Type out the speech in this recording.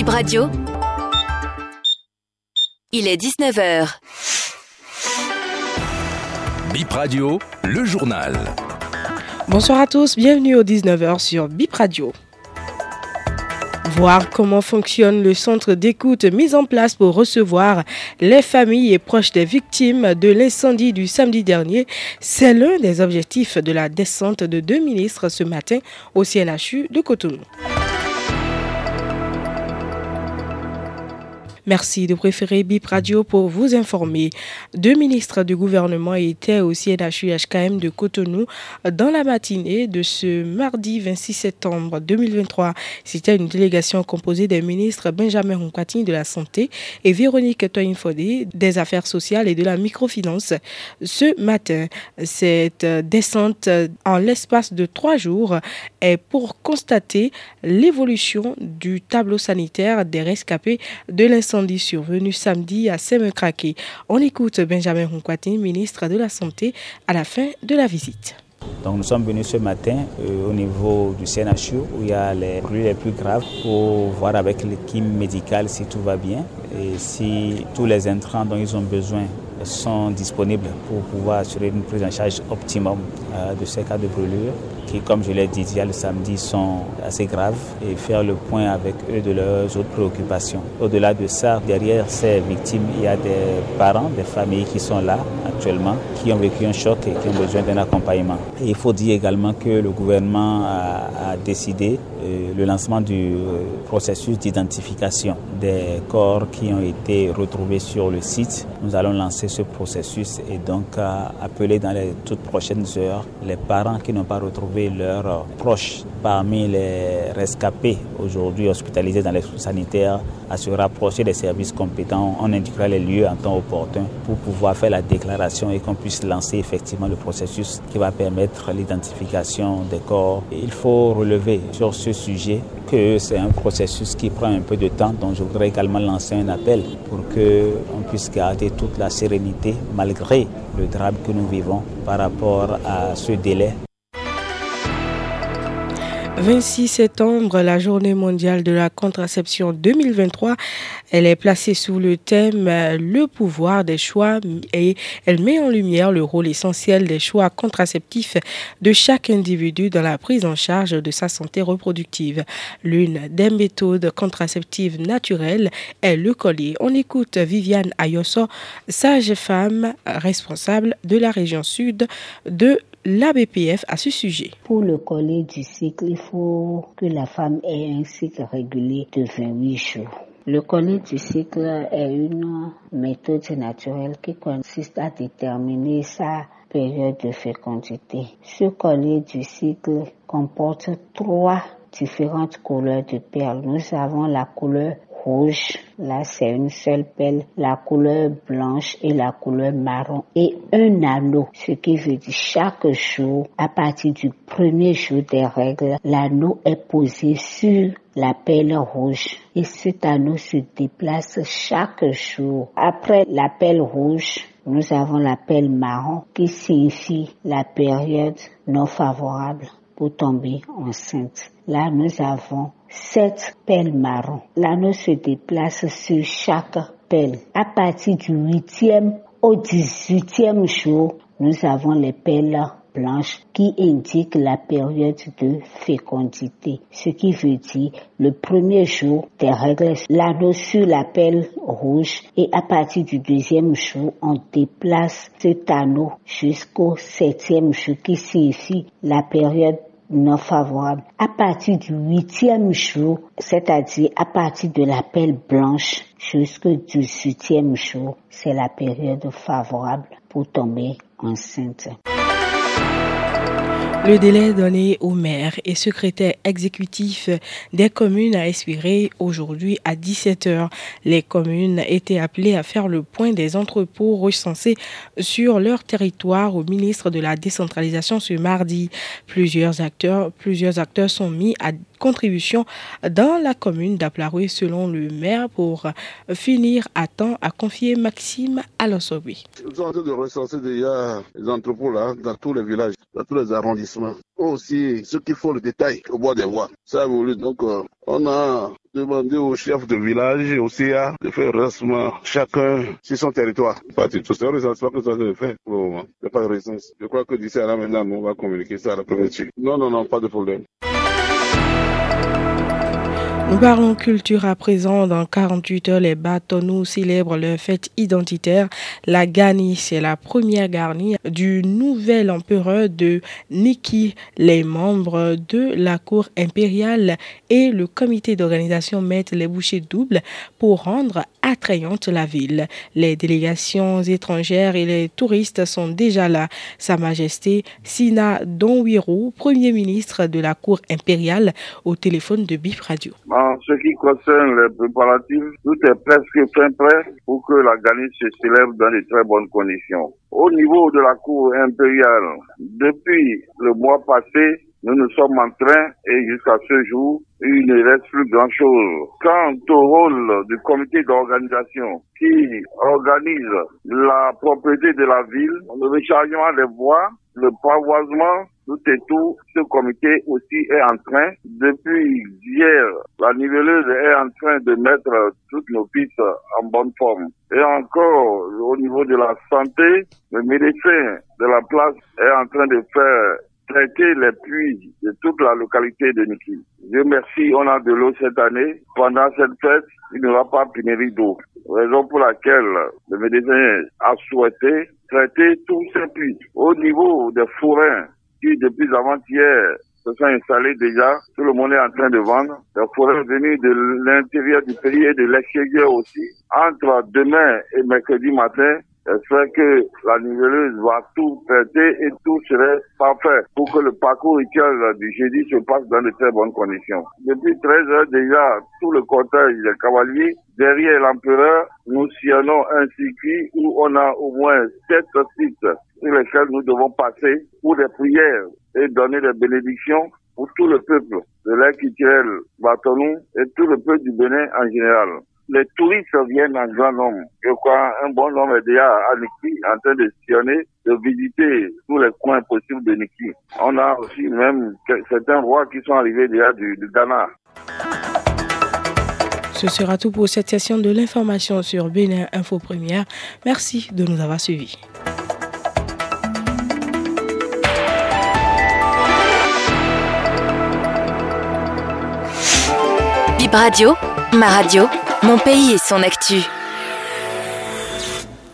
Bip Radio. Il est 19h. Bip Radio, le journal. Bonsoir à tous, bienvenue au 19h sur Bip Radio. Voir comment fonctionne le centre d'écoute mis en place pour recevoir les familles et proches des victimes de l'incendie du samedi dernier, c'est l'un des objectifs de la descente de deux ministres ce matin au CNHU de Cotonou. Merci de préférer BIP Radio pour vous informer. Deux ministres du gouvernement étaient au CNHU-HKM de Cotonou dans la matinée de ce mardi 26 septembre 2023. C'était une délégation composée des ministres Benjamin Roncatini de la Santé et Véronique Toinfodé des Affaires sociales et de la microfinance. Ce matin, cette descente en l'espace de trois jours est pour constater l'évolution du tableau sanitaire des rescapés de l'incendie survenu samedi à Semekrake. On écoute Benjamin Ronquatin, ministre de la Santé, à la fin de la visite. Donc nous sommes venus ce matin euh, au niveau du CNHU où il y a les brûlures les plus graves pour voir avec l'équipe médicale si tout va bien et si tous les intrants dont ils ont besoin sont disponibles pour pouvoir assurer une prise en charge optimum euh, de ces cas de brûlure qui, comme je l'ai dit hier le samedi, sont assez graves et faire le point avec eux de leurs autres préoccupations. Au-delà de ça, derrière ces victimes, il y a des parents, des familles qui sont là actuellement, qui ont vécu un choc et qui ont besoin d'un accompagnement. Il faut dire également que le gouvernement a, a décidé euh, le lancement du euh, processus d'identification des corps qui ont été retrouvés sur le site. Nous allons lancer ce processus et donc appeler dans les toutes prochaines heures les parents qui n'ont pas retrouvé leurs proches parmi les rescapés aujourd'hui hospitalisés dans les sanitaires à se rapprocher des services compétents. On indiquera les lieux en temps opportun pour pouvoir faire la déclaration et qu'on puisse lancer effectivement le processus qui va permettre l'identification des corps. Il faut relever sur ce sujet que c'est un processus qui prend un peu de temps, donc je voudrais également lancer un appel pour qu'on puisse garder toute la sérénité malgré le drame que nous vivons par rapport à ce délai. 26 septembre, la journée mondiale de la contraception 2023. Elle est placée sous le thème Le pouvoir des choix et elle met en lumière le rôle essentiel des choix contraceptifs de chaque individu dans la prise en charge de sa santé reproductive. L'une des méthodes contraceptives naturelles est le collier. On écoute Viviane Ayosso, sage-femme responsable de la région sud de l'ABPF à ce sujet. Pour le collier du cycle, il faut que la femme ait un cycle régulier de 28 jours. Le collier du cycle est une méthode naturelle qui consiste à déterminer sa période de fécondité. Ce collier du cycle comporte trois différentes couleurs de perles. Nous avons la couleur rouge, là c'est une seule pelle, la couleur blanche et la couleur marron. Et un anneau, ce qui veut dire chaque jour, à partir du premier jour des règles, l'anneau est posé sur la pelle rouge. Et cet anneau se déplace chaque jour. Après la pelle rouge, nous avons la pelle marron qui signifie la période non favorable pour tomber enceinte. Là, nous avons sept pelles marron. L'anneau se déplace sur chaque pelle. À partir du huitième au dix-huitième jour, nous avons les pelles blanches qui indiquent la période de fécondité. Ce qui veut dire le premier jour des règles, l'anneau sur la pelle rouge et à partir du deuxième jour, on déplace cet anneau jusqu'au septième jour qui signifie la période non favorable. À partir du huitième jour, c'est-à-dire à partir de la pelle blanche jusqu'au dix-huitième jour, c'est la période favorable pour tomber enceinte. Le délai donné aux maires et secrétaires exécutifs des communes a expiré aujourd'hui à 17h. Les communes étaient appelées à faire le point des entrepôts recensés sur leur territoire au ministre de la décentralisation ce mardi. Plusieurs acteurs, plusieurs acteurs sont mis à contribution dans la commune d'Aplaroué selon le maire pour finir à temps, a confié Maxime Alossobi. Nous sommes en train de recenser déjà les entrepôts là, dans tous les villages, dans tous les arrondissements. Aussi, ceux qui font le détail au bois des voies. Ça a voulu. Donc, euh, on a demander aux chefs de village et au CA de faire recensement chacun sur son territoire. C'est un recensement que ça se fait pour le moment. Il n'y a pas de récence. Je crois que d'ici à là maintenant, on va communiquer ça à la préfecture. Non, non, non, pas de problème. Nous parlons culture à présent. Dans 48 heures, les Bâtonnous célèbrent leur fête identitaire. La Gani, c'est la première garnie du nouvel empereur de Niki. Les membres de la cour impériale et le comité d'organisation mettent les bouchées doubles pour rendre attrayante la ville. Les délégations étrangères et les touristes sont déjà là. Sa Majesté Sina Donwiro, Premier ministre de la Cour impériale, au téléphone de BIF Radio. En ce qui concerne les préparatifs, tout est presque fin prêt pour que la Galice se célèbre dans de très bonnes conditions. Au niveau de la Cour impériale, depuis le mois passé, nous nous sommes en train et jusqu'à ce jour, il ne reste plus grand-chose. Quant au rôle du comité d'organisation qui organise la propriété de la ville, le rechargement des voies, le pavoisement, tout et tout, ce comité aussi est en train, depuis hier, la niveleuse est en train de mettre toutes nos pistes en bonne forme. Et encore, au niveau de la santé, le médecin de la place est en train de faire traiter les puits de toute la localité de Niki. Dieu merci, on a de l'eau cette année. Pendant cette fête, il n'y aura pas pénurie d'eau. Raison pour laquelle le médecin a souhaité traiter tous ces puits. Au niveau des forains qui, depuis avant-hier, se sont installés déjà. Tout le monde est en train de vendre. Les forêts venus de l'intérieur du pays et de l'extérieur aussi. Entre demain et mercredi matin, J'espère que la niveleuse va tout traiter et tout serait parfait pour que le parcours rituel du jeudi se passe dans de très bonnes conditions. Depuis 13 heures déjà, tout le cortège des cavaliers, derrière l'empereur, nous sillonnons un circuit où on a au moins sept sites sur lesquels nous devons passer pour des prières et donner des bénédictions pour tout le peuple de l'Aquitiel, Batonou et tout le peuple du Bénin en général les touristes viennent en grand nombre. Je crois un bon nombre est déjà à Niki en train de sillonner, de visiter tous les coins possibles de Niki. On a aussi même certains rois qui sont arrivés déjà du, du Ghana. Ce sera tout pour cette session de l'information sur Bénin Info Première. Merci de nous avoir suivis. Bip Radio, ma radio, mon pays et son actu.